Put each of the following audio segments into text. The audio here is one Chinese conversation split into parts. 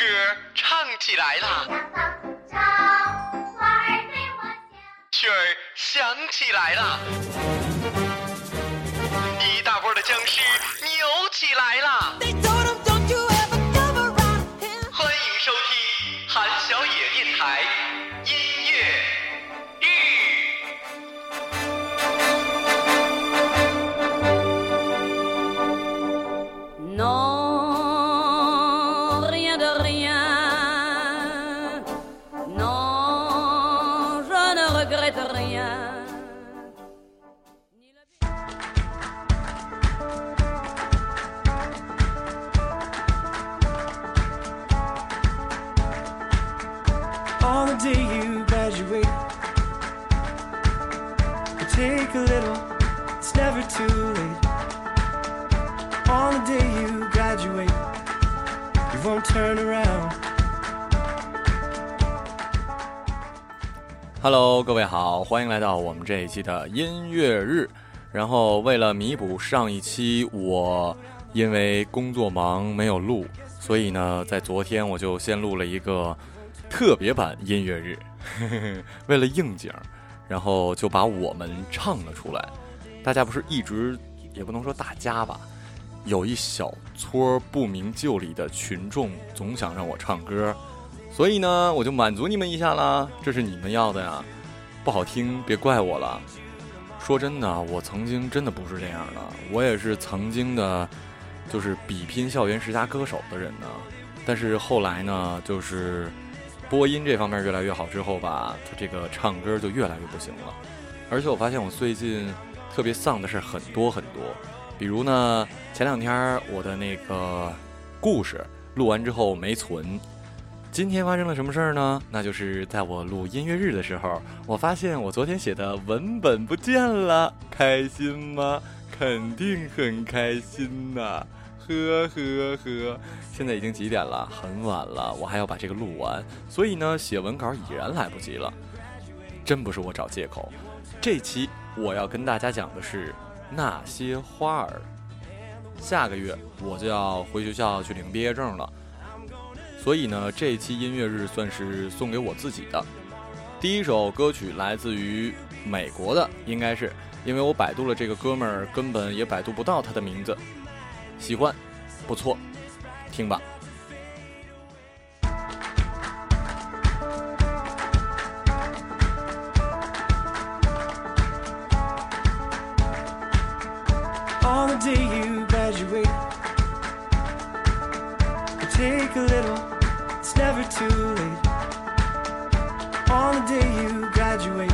歌唱起来了，曲儿响起来啦，一大波的僵尸扭起来了。Hello，各位好，欢迎来到我们这一期的音乐日。然后为了弥补上一期我因为工作忙没有录，所以呢，在昨天我就先录了一个特别版音乐日，为了应景，然后就把我们唱了出来。大家不是一直也不能说大家吧，有一小撮不明就里的群众总想让我唱歌，所以呢，我就满足你们一下啦，这是你们要的呀。不好听别怪我了。说真的，我曾经真的不是这样的，我也是曾经的，就是比拼校园十佳歌手的人呢。但是后来呢，就是播音这方面越来越好之后吧，他这个唱歌就越来越不行了。而且我发现我最近特别丧的事很多很多，比如呢，前两天我的那个故事录完之后没存。今天发生了什么事儿呢？那就是在我录音乐日的时候，我发现我昨天写的文本不见了，开心吗？肯定很开心呐、呵呵呵。现在已经几点了？很晚了，我还要把这个录完，所以呢，写文稿已然来不及了。真不是我找借口。这期我要跟大家讲的是那些花儿。下个月我就要回学校去领毕业证了。所以呢，这期音乐日算是送给我自己的。第一首歌曲来自于美国的，应该是因为我百度了这个哥们儿，根本也百度不到他的名字。喜欢，不错，听吧。Day you graduate, take a little, it's never too late. On the day you graduate,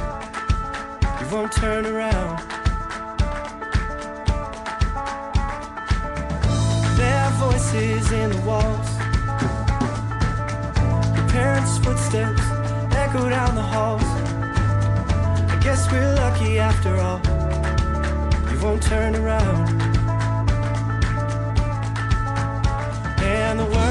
you won't turn around. There are voices in the walls, your parents' footsteps echo down the halls. I guess we're lucky after all you won't turn around. the world.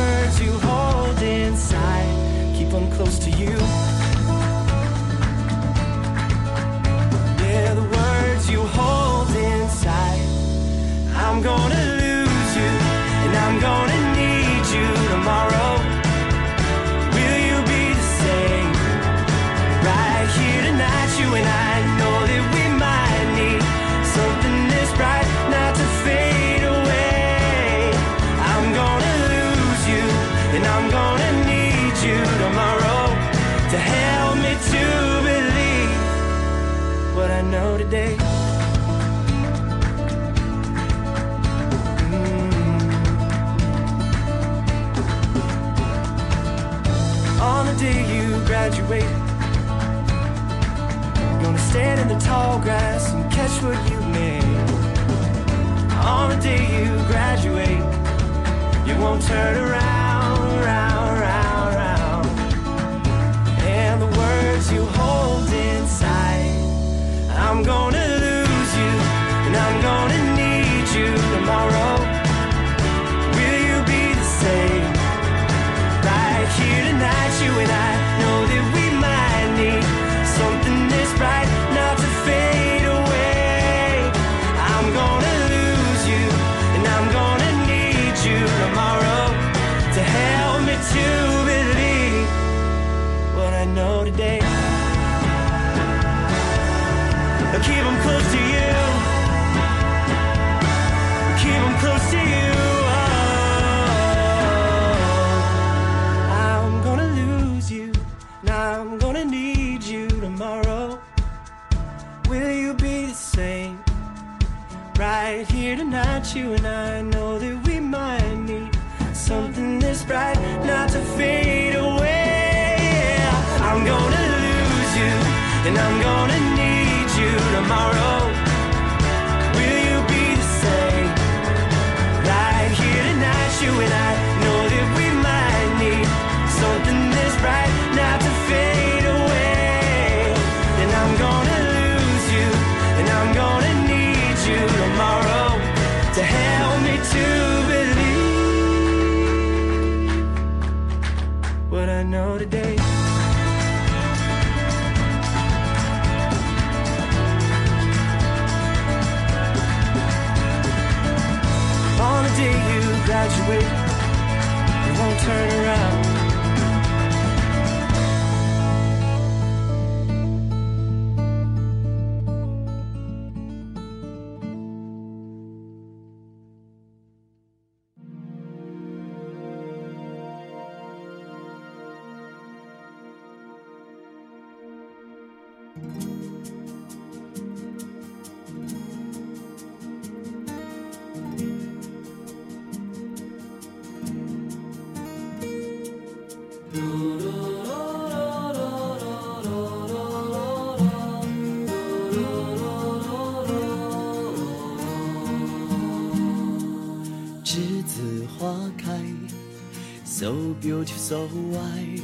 ，so beautiful so white。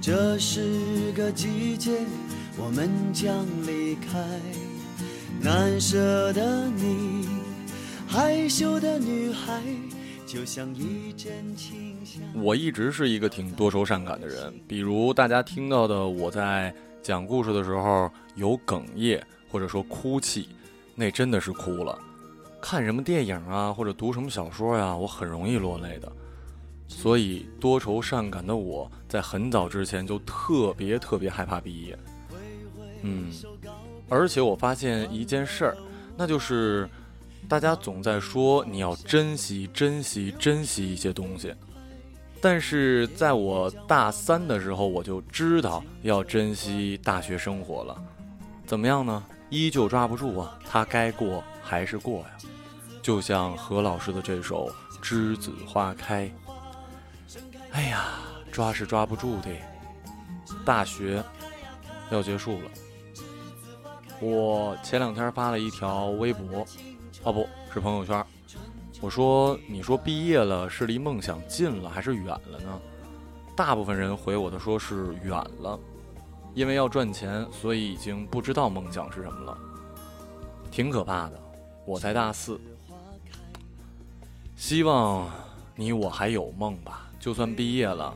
这是个季节，我们将离开。难舍的你，害羞的女孩，就像一阵清香。我一直是一个挺多愁善感的人，比如大家听到的我在讲故事的时候有哽咽或者说哭泣，那真的是哭了。看什么电影啊，或者读什么小说呀、我很容易落泪的。所以多愁善感的我在很早之前就特别特别害怕毕业。嗯，而且我发现一件事儿，那就是大家总在说你要珍惜、珍惜、珍惜一些东西。但是在我大三的时候，我就知道要珍惜大学生活了。怎么样呢？依旧抓不住啊，它该过还是过呀。就像何老师的这首《栀子花开》，哎呀，抓是抓不住的。大学要结束了，我前两天发了一条微博，哦不是朋友圈，我说：“你说毕业了是离梦想近了还是远了呢？”大部分人回我的说是远了，因为要赚钱，所以已经不知道梦想是什么了，挺可怕的。我才大四，希望你我还有梦吧，就算毕业了，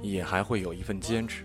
也还会有一份坚持。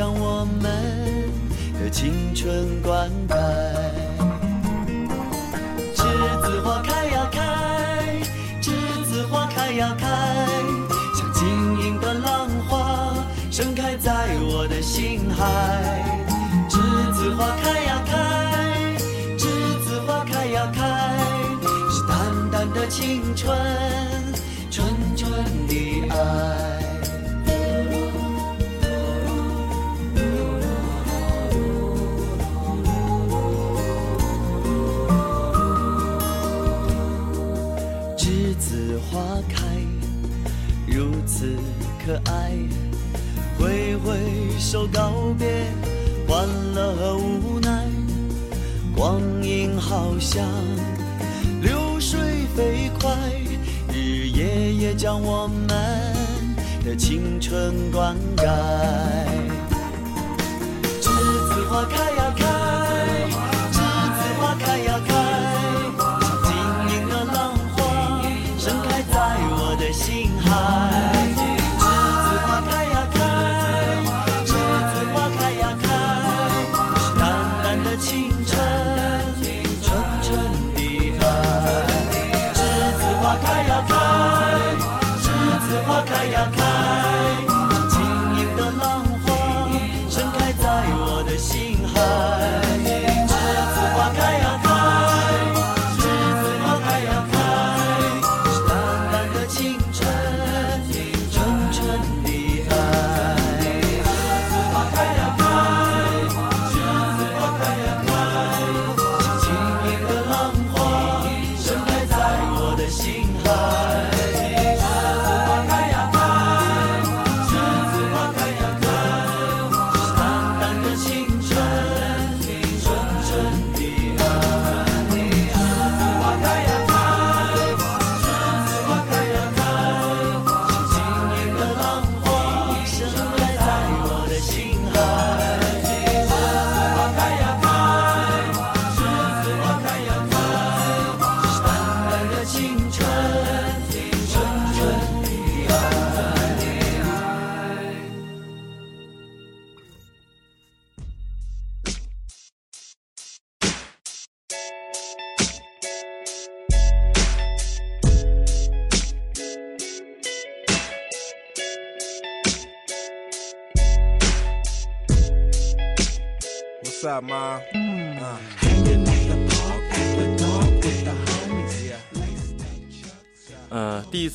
让我们的青春欢乐和无奈，光阴好像流水飞快，日日夜夜将我们的青春灌溉。栀子花开呀开，栀子花开呀开，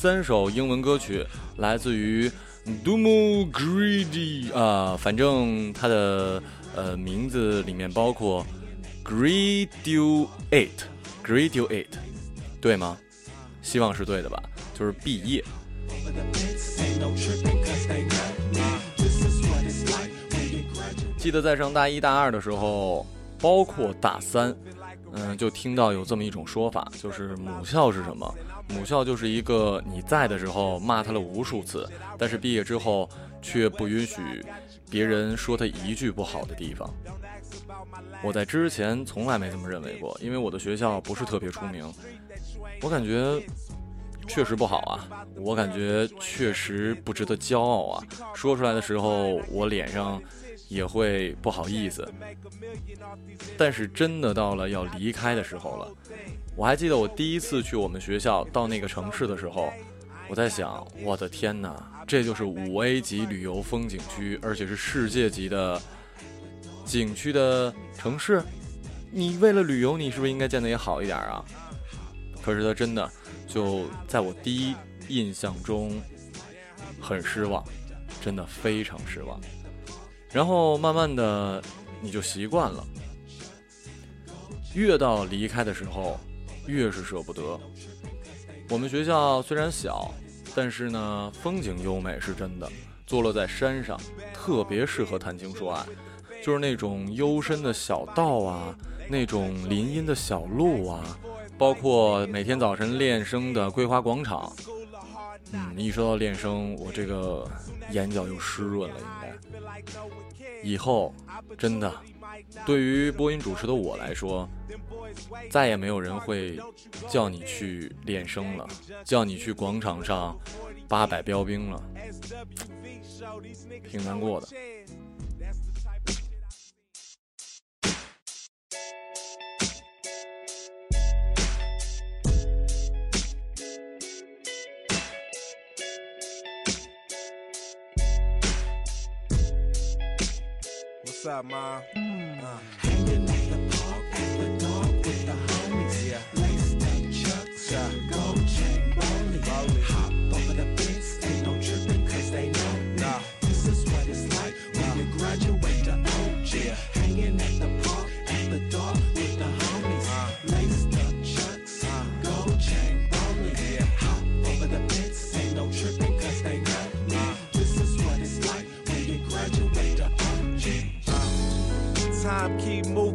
三首英文歌曲来自于 Dumo Greedy 啊、反正它的呃名字里面包括 graduate，graduate，对吗？希望是对的吧，就是毕业。记得在上大一、大二的时候，包括大三，嗯，就听到有这么一种说法，就是母校是什么？母校就是一个你在的时候骂他了无数次，但是毕业之后却不允许别人说他一句不好的地方。我在之前从来没这么认为过，因为我的学校不是特别出名，我感觉确实不好啊，我感觉确实不值得骄傲啊。说出来的时候，我脸上也会不好意思。但是真的到了要离开的时候了，我还记得我第一次去我们学校到那个城市的时候，我在想，我的天哪，这就是五 A 级旅游风景区，而且是世界级的景区的城市。你为了旅游，你是不是应该建得也好一点啊？可是它真的就在我第一印象中很失望，真的非常失望。然后慢慢的你就习惯了，越到离开的时候，越是舍不得。我们学校虽然小，但是呢风景优美是真的，坐落在山上，特别适合谈情说爱，就是那种幽深的小道啊，那种林荫的小路啊，包括每天早晨练声的桂花广场。嗯，一说到练声，我这个眼角又湿润了，应该。以后真的，对于播音主持的我来说，再也没有人会叫你去练声了，叫你去广场上八百标兵了，挺难过的。Up, ma. Mm. Uh.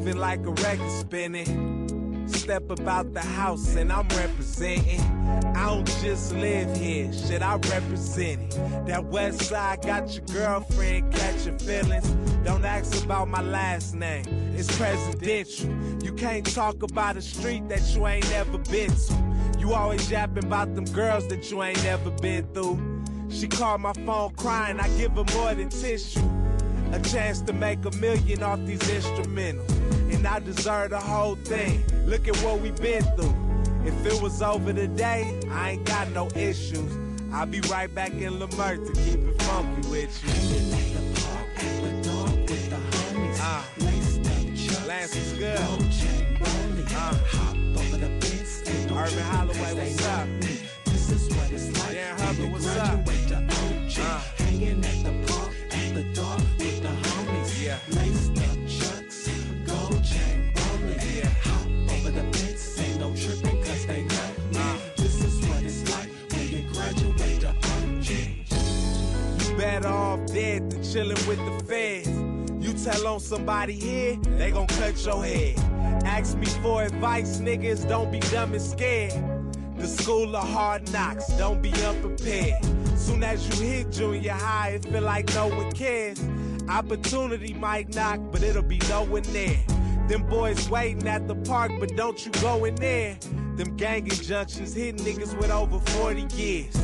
Moving like a record spinning. Step about the house and I'm representing. I don't just live here, shit, I represent it. That west side got your girlfriend catching feelings. Don't ask about my last name, it's presidential. You can't talk about a street that you ain't never been to. You always yapping about them girls that you ain't never been through. She called my phone crying, I give her more than tissue. A chance to make a million off these instrumentals. And I deserve the whole thing. Look at what we been through. If it was over today, I ain't got no issues. I'll be right back in Lamert to keep it funky with you. Uh, Lance is good. Uh, Urban Holloway, what's up? Dan Hubbard, what's chillin' with the feds. You tell on somebody here, they gon' cut your head. Ask me for advice, niggas, don't be dumb and scared. The school of hard knocks, don't be unprepared. Soon as you hit junior high, it feel like no one cares. Opportunity might knock, but it'll be no one there. Them boys waiting at the park, but don't you go in there. Them gang injunctions hit niggas with over 40 years.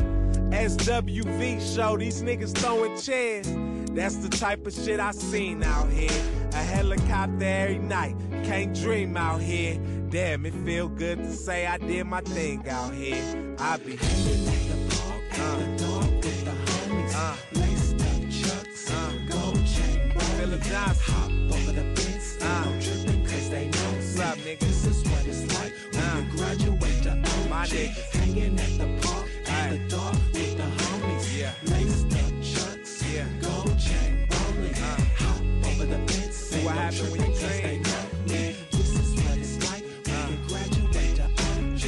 SWV show, these niggas throwing chairs. That's the type of shit I seen out here. A helicopter every night, can't dream out here. Damn, it feel good to say I did my thing out here. I be Hanging at the park at the dark with the homies. Uh. Laced up chucks, Uh. gold chain. Philip Johnson. Hop over the fence, Uh. no tripping cause they know What's up, nigga? This is what it's like when Uh. you graduate to OG. My niggas. Hanging at the park you graduate to OG.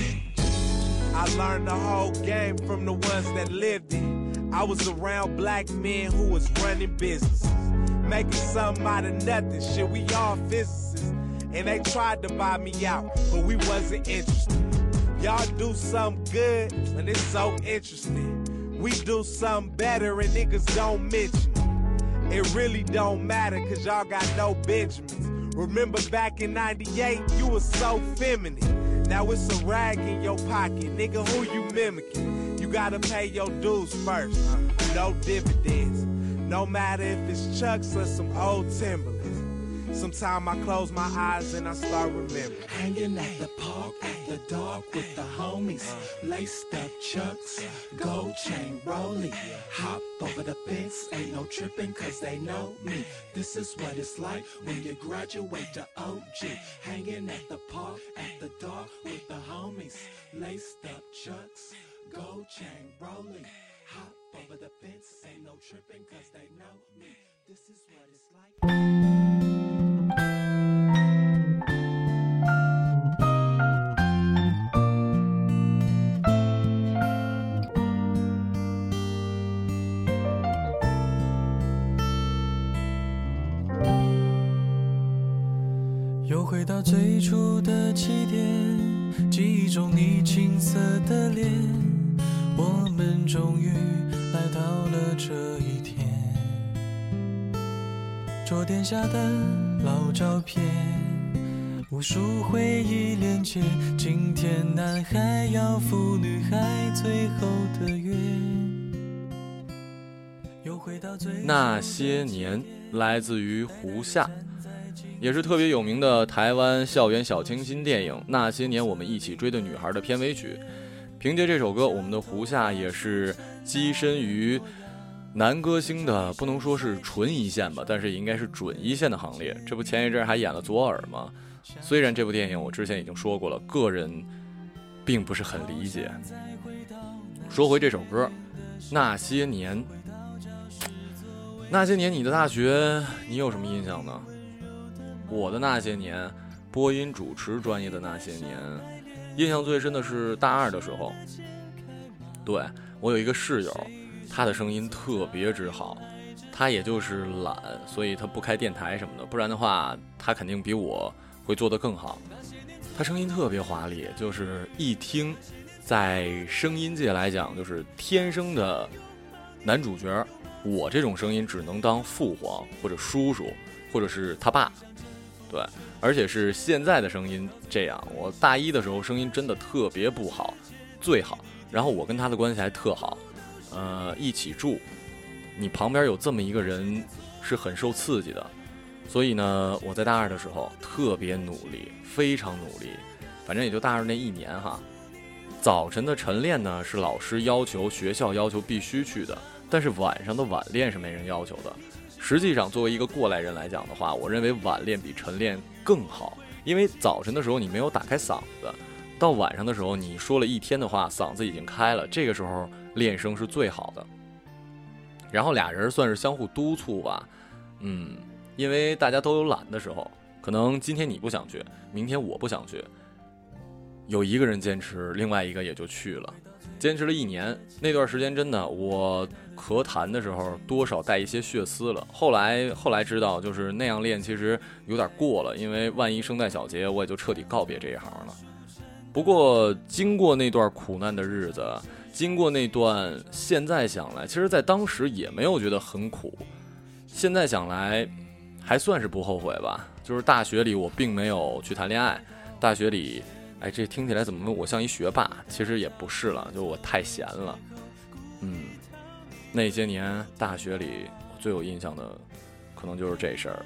I learned the whole game from the ones that lived it. I was around black men who was running businesses, making something out of nothing. Shit, we all physicists, and they tried to buy me out, but we wasn't interested. Y'all do something good, and it's so interesting. We do something better, and niggas don't mention it. Really don't matter, cause y'all got no Benjamins. Remember back in 98, you was so feminine. Now it's a rag in your pocket, nigga, who you mimicking? You gotta pay your dues first, no dividends. No matter if it's Chucks or some old Timberlands. Sometime I close my eyes and I start remembering. Hanging at the park at the dark with the homies. Laced up chucks, gold chain rolling. Hop over the fence, ain't no tripping cause they know me. This is what it's like when you graduate to OG. Hanging at the park at the dark with the homies. Laced up chucks, gold chain rolling. Hop over the fence, ain't no tripping cause they know me. This is what it's like. 又回到最初的起点，记忆中你青涩的脸，我们终于来到了这一天。桌垫下的老照片，无数回忆连接。今天男孩要赴女孩最后的约。又回到最那些年来自于胡夏，也是特别有名的台湾校园小清新电影《那些年我们一起追的女孩》的片尾曲。凭借这首歌，我们的胡夏也是跻身于男歌星的不能说是纯一线吧，但是应该是准一线的行列。这不前一阵还演了左耳吗？虽然这部电影我之前已经说过了，个人并不是很理解。说回这首歌，《那些年》。那些年，你的大学你有什么印象呢？我的那些年，播音主持专业的那些年，印象最深的是大二的时候。对我有一个室友，他的声音特别之好，他也就是懒，所以他不开电台什么的，不然的话，他肯定比我会做得更好。他声音特别华丽，就是一听，在声音界来讲，就是天生的男主角。我这种声音只能当父皇或者叔叔，或者是他爸，对，而且是现在的声音这样。我大一的时候声音真的特别不好，最好。然后我跟他的关系还特好，呃，一起住，你旁边有这么一个人是很受刺激的。所以呢，我在大二的时候特别努力，非常努力，反正也就大二那一年哈。早晨的晨练呢是老师要求、学校要求必须去的。但是晚上的晚练是没人要求的。实际上，作为一个过来人来讲的话，我认为晚练比晨练更好，因为早晨的时候你没有打开嗓子，到晚上的时候你说了一天的话，嗓子已经开了，这个时候练声是最好的。然后俩人算是相互督促吧，嗯，因为大家都有懒的时候，可能今天你不想去，明天我不想去，有一个人坚持，另外一个也就去了。坚持了一年，那段时间真的，我咳痰的时候多少带一些血丝了。后来后来知道，就是那样练其实有点过了，因为万一声带小结，我也就彻底告别这一行了。不过经过那段苦难的日子，经过那段，现在想来，其实在当时也没有觉得很苦。现在想来，还算是不后悔吧。就是大学里我并没有去谈恋爱，大学里。哎，这听起来怎么我像一学霸？其实也不是了，就我太闲了。嗯，那些年大学里最有印象的，可能就是这事儿。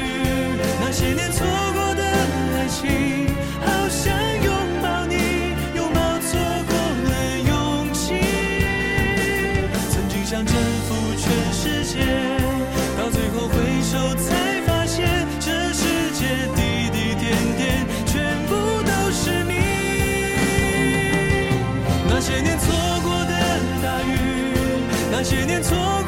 错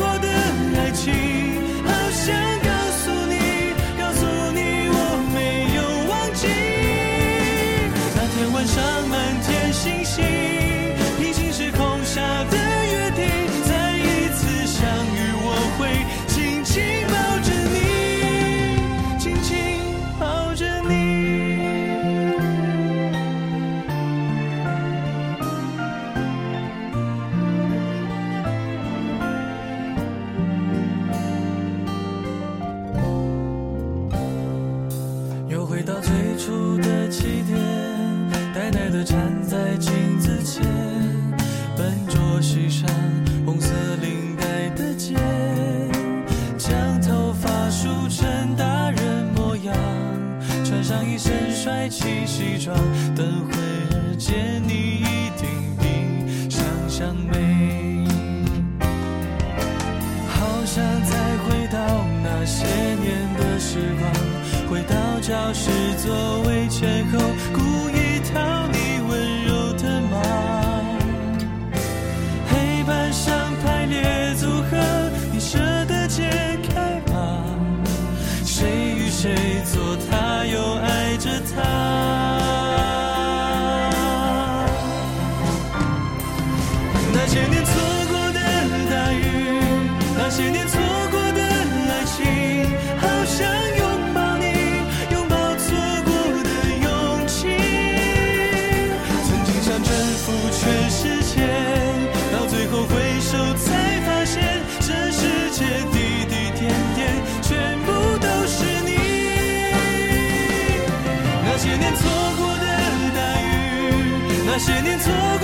些年错过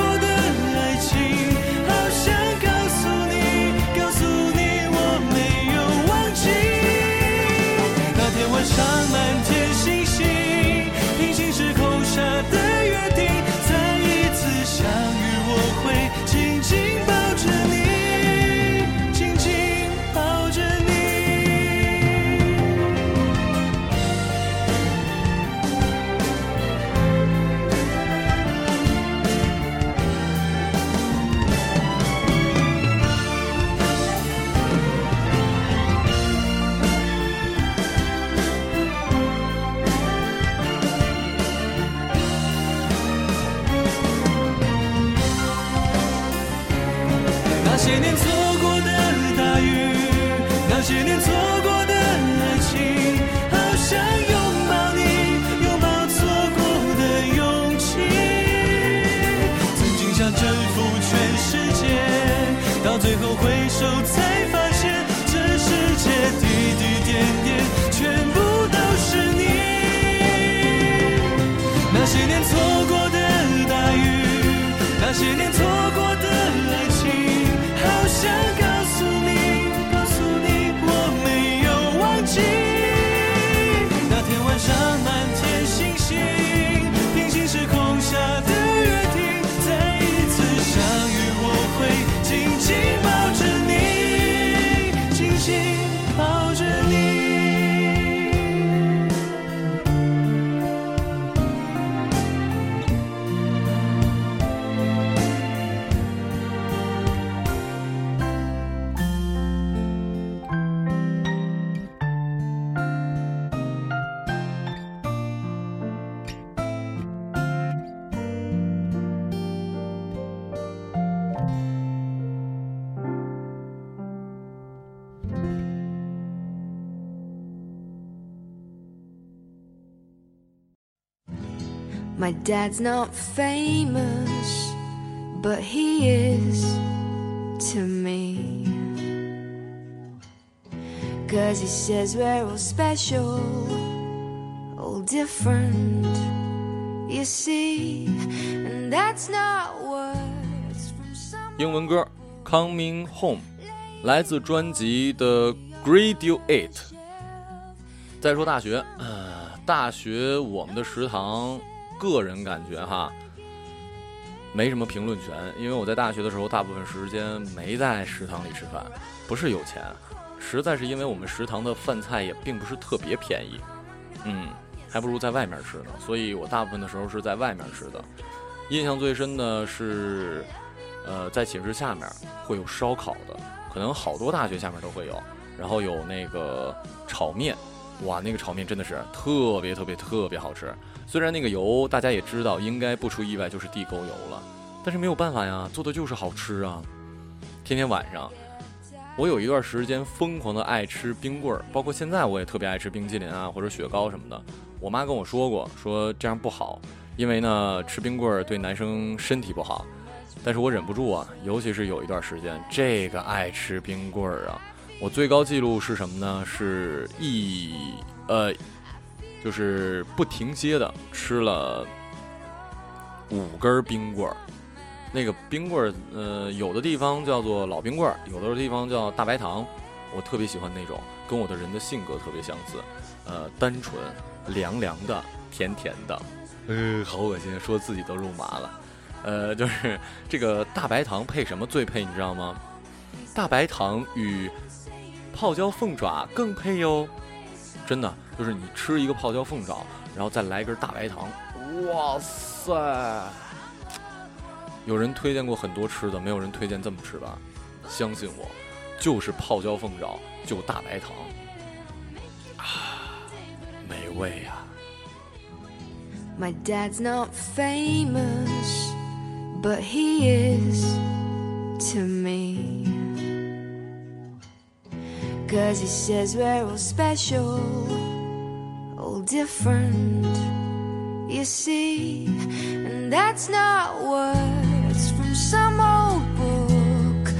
些年错过的大雨，那些年错 My dad's not famous, but he is to me. Cause he says we're all special, all different, you see. And that's not words from some. 英文歌《Coming Home》来自专辑的《Graduate》。再说大学，呃，大学我们的食堂， 个人感觉哈，没什么评论权，因为我在大学的时候，大部分时间没在食堂里吃饭，不是有钱，实在是因为我们食堂的饭菜也并不是特别便宜，嗯，还不如在外面吃呢，所以我大部分的时候是在外面吃的。印象最深的是，呃，在寝室下面会有烧烤的，可能好多大学下面都会有，然后有那个炒面，哇，那个炒面真的是特别特别特别好吃。虽然那个油大家也知道，应该不出意外就是地沟油了，但是没有办法呀，做的就是好吃啊。天天晚上，我有一段时间疯狂的爱吃冰棍儿，包括现在我也特别爱吃冰淇淋啊或者雪糕什么的。我妈跟我说过，说这样不好，因为呢吃冰棍儿对男生身体不好。但是我忍不住啊，尤其是有一段时间，这个爱吃冰棍儿啊，我最高记录是什么呢？是一呃，就是不停歇的吃了五根冰棍儿。那个冰棍儿，呃，有的地方叫做老冰棍儿，有的地方叫大白糖。我特别喜欢那种，跟我的人的性格特别相似，呃，单纯、凉凉的、甜甜的，呃，好恶心，说自己都肉麻了。呃，就是这个大白糖配什么最配，你知道吗？大白糖与泡椒凤爪更配哟，真的，就是你吃一个泡椒凤爪，然后再来一根大白糖，哇塞！有人推荐过很多吃的，没有人推荐这么吃的，相信我，就是泡椒凤爪，就大白糖，啊，美味呀、My dad's not famous, but he is to me. Cause he says we're all special, different, you see. And that's not words from some old book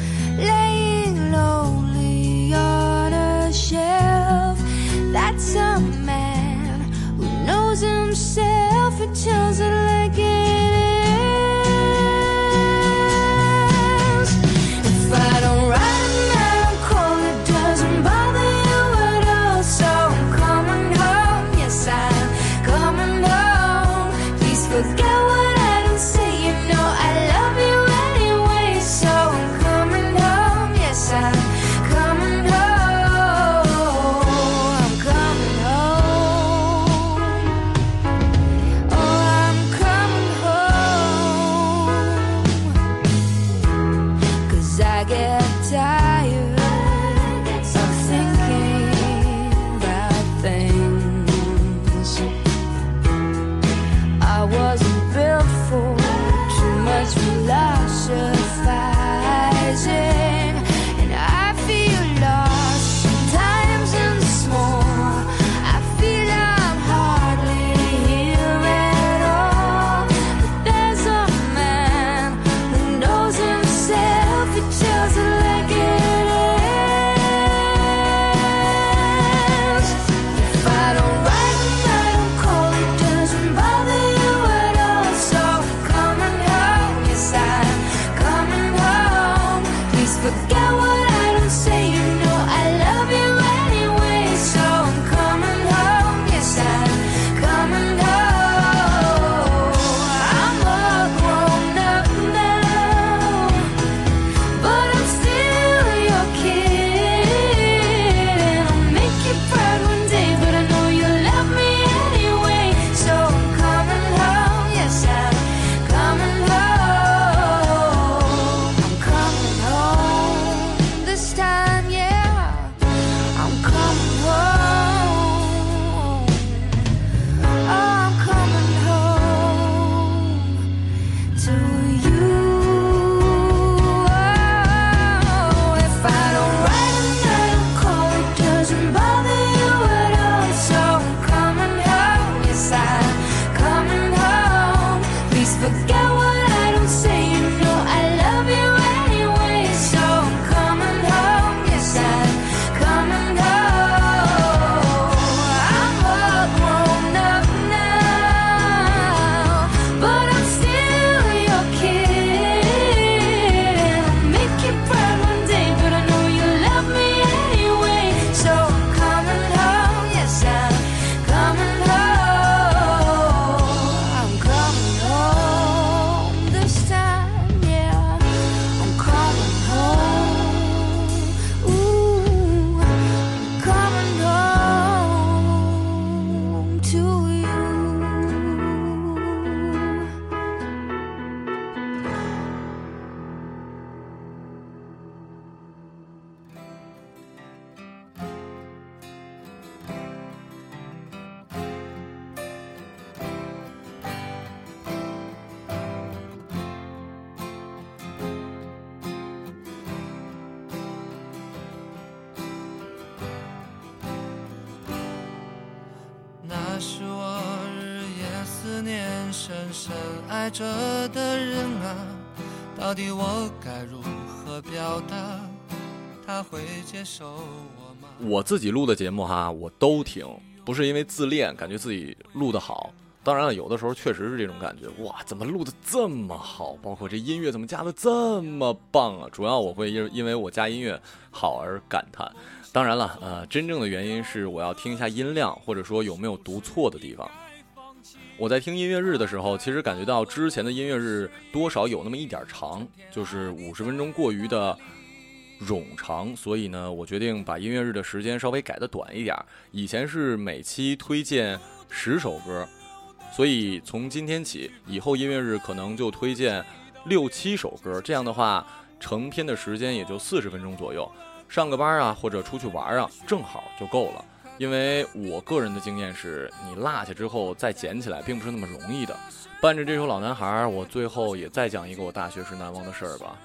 我？自己录的节目哈，我都听，不是因为自恋，感觉自己录得好。当然了，有的时候确实是这种感觉，哇，怎么录的这么好？包括这音乐怎么加的这么棒啊？主要我会因因为我加音乐好而感叹。当然了，呃，真正的原因是我要听一下音量，或者说有没有读错的地方。我在听音乐日的时候，其实感觉到之前的音乐日多少有那么一点长，就是五十分钟过于的冗长，所以呢，我决定把音乐日的时间稍微改的短一点。以前是每期推荐十首歌，所以从今天起，以后音乐日可能就推荐六七首歌。这样的话，成篇的时间也就四十分钟左右。上个班啊，或者出去玩啊，正好就够了。因为我个人的经验是，你落下之后再捡起来，并不是那么容易的。伴着这首《老男孩》，我最后也再讲一个我大学时难忘的事儿吧。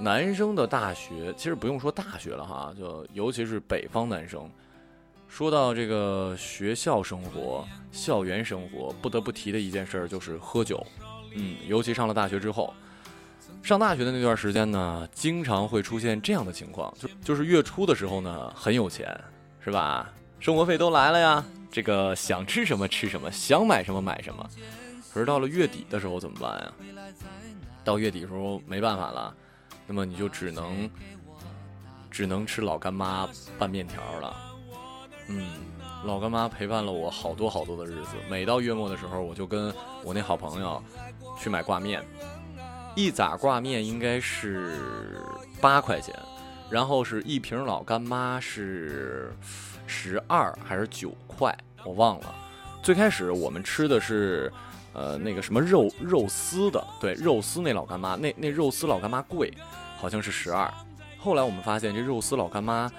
男生的大学其实不用说大学了哈，就尤其是北方男生，说到这个学校生活、校园生活，不得不提的一件事儿就是喝酒。嗯，尤其上了大学之后，上大学的那段时间呢，经常会出现这样的情况，就就是月初的时候呢，很有钱，是吧？生活费都来了呀，这个想吃什么吃什么，想买什么买什么。可是到了月底的时候怎么办呀？到月底的时候没办法了，那么你就只能只能吃老干妈拌面条了。嗯，老干妈陪伴了我好多好多的日子。每到月末的时候，我就跟我那好朋友去买挂面，一扎挂面应该是八块钱，然后是一瓶老干妈是十二还是九块，我忘了。最开始我们吃的是。呃，那个什么肉肉丝的，对，肉丝那老干妈，那那肉丝老干妈贵，好像是十二。后来我们发现这肉丝老干妈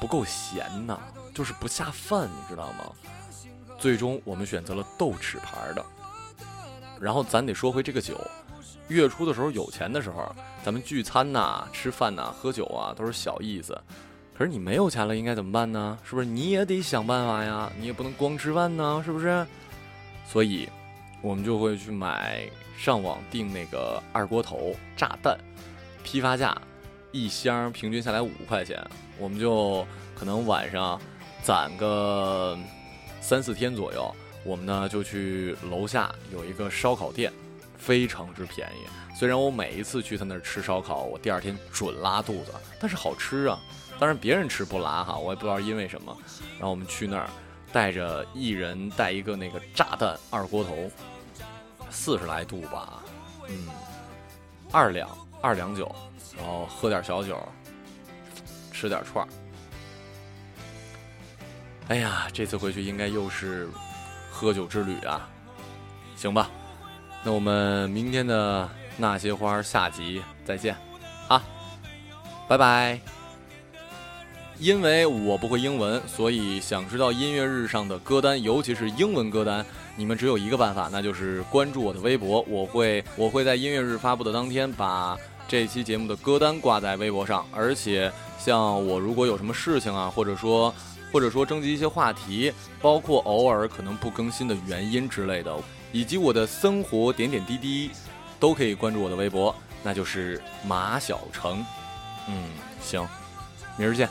不够咸呐，就是不下饭，你知道吗？最终我们选择了豆豉牌的。然后咱得说回这个酒，月初的时候有钱的时候，咱们聚餐呐、吃饭呐、喝酒啊都是小意思。可是你没有钱了，应该怎么办呢？是不是你也得想办法呀？你也不能光吃饭呢，是不是？所以，我们就会去买，上网订那个二锅头炸弹，批发价一箱平均下来五块钱，我们就可能晚上攒个三四天左右，我们呢就去楼下有一个烧烤店，非常之便宜。虽然我每一次去他那儿吃烧烤，我第二天准拉肚子，但是好吃啊。当然别人吃不辣哈，我也不知道因为什么。然后我们去那儿。带着一人带一个那个炸弹二锅头，四十来度吧，嗯，二两二两酒，然后喝点小酒，吃点串儿。哎呀，这次回去应该又是喝酒之旅啊！行吧，那我们明天的那些花下集再见，啊，拜拜。因为我不会英文，所以想知道音乐日上的歌单，尤其是英文歌单，你们只有一个办法，那就是关注我的微博。我会我会在音乐日发布的当天把这期节目的歌单挂在微博上。而且，像我如果有什么事情啊，或者说或者说征集一些话题，包括偶尔可能不更新的原因之类的，以及我的生活点点滴滴，都可以关注我的微博，那就是马小成。嗯，行，明儿见。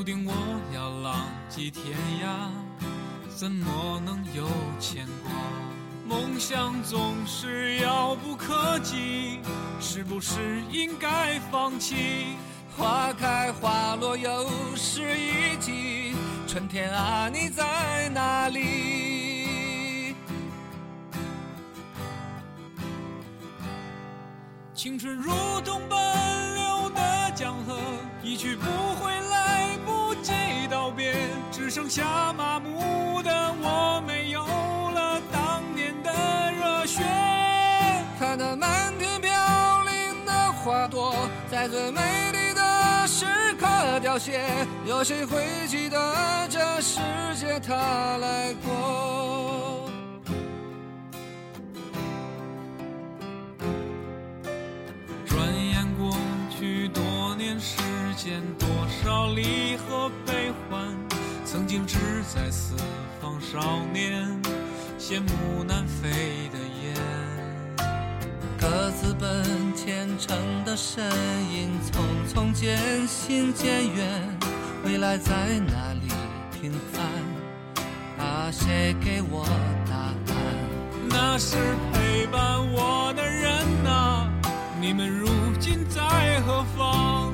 注定我要浪迹天涯，怎么能有牵挂？梦想总是遥不可及，是不是应该放弃？花开花落又是一季，春天啊，你在哪里？青春如同奔流的江河，一去不回，来，剩下麻木的我，没有了当年的热血。看那满天飘零的花朵，在最美丽的时刻凋谢，有谁会记得这世界它来过？转眼过去多年时间，多少离合悲欢，曾经志在四方少年，羡慕南飞的雁。各自奔前程的身影，匆匆渐行渐远，未来在哪里平凡？啊，谁给我答案？那是陪伴我的人呐、你们如今在何方？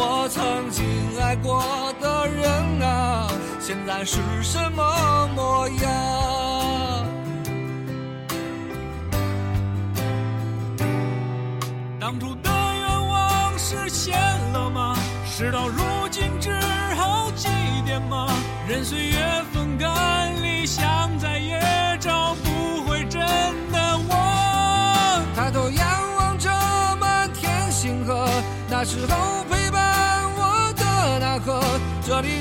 我曾经爱过的人啊，现在是什么模样？当初的愿望实现了吗？事到如今只好祭奠吗？任岁月风干，理想再也找不回真的我。抬头仰望着满天星河，那时候陪伴我的那颗，这里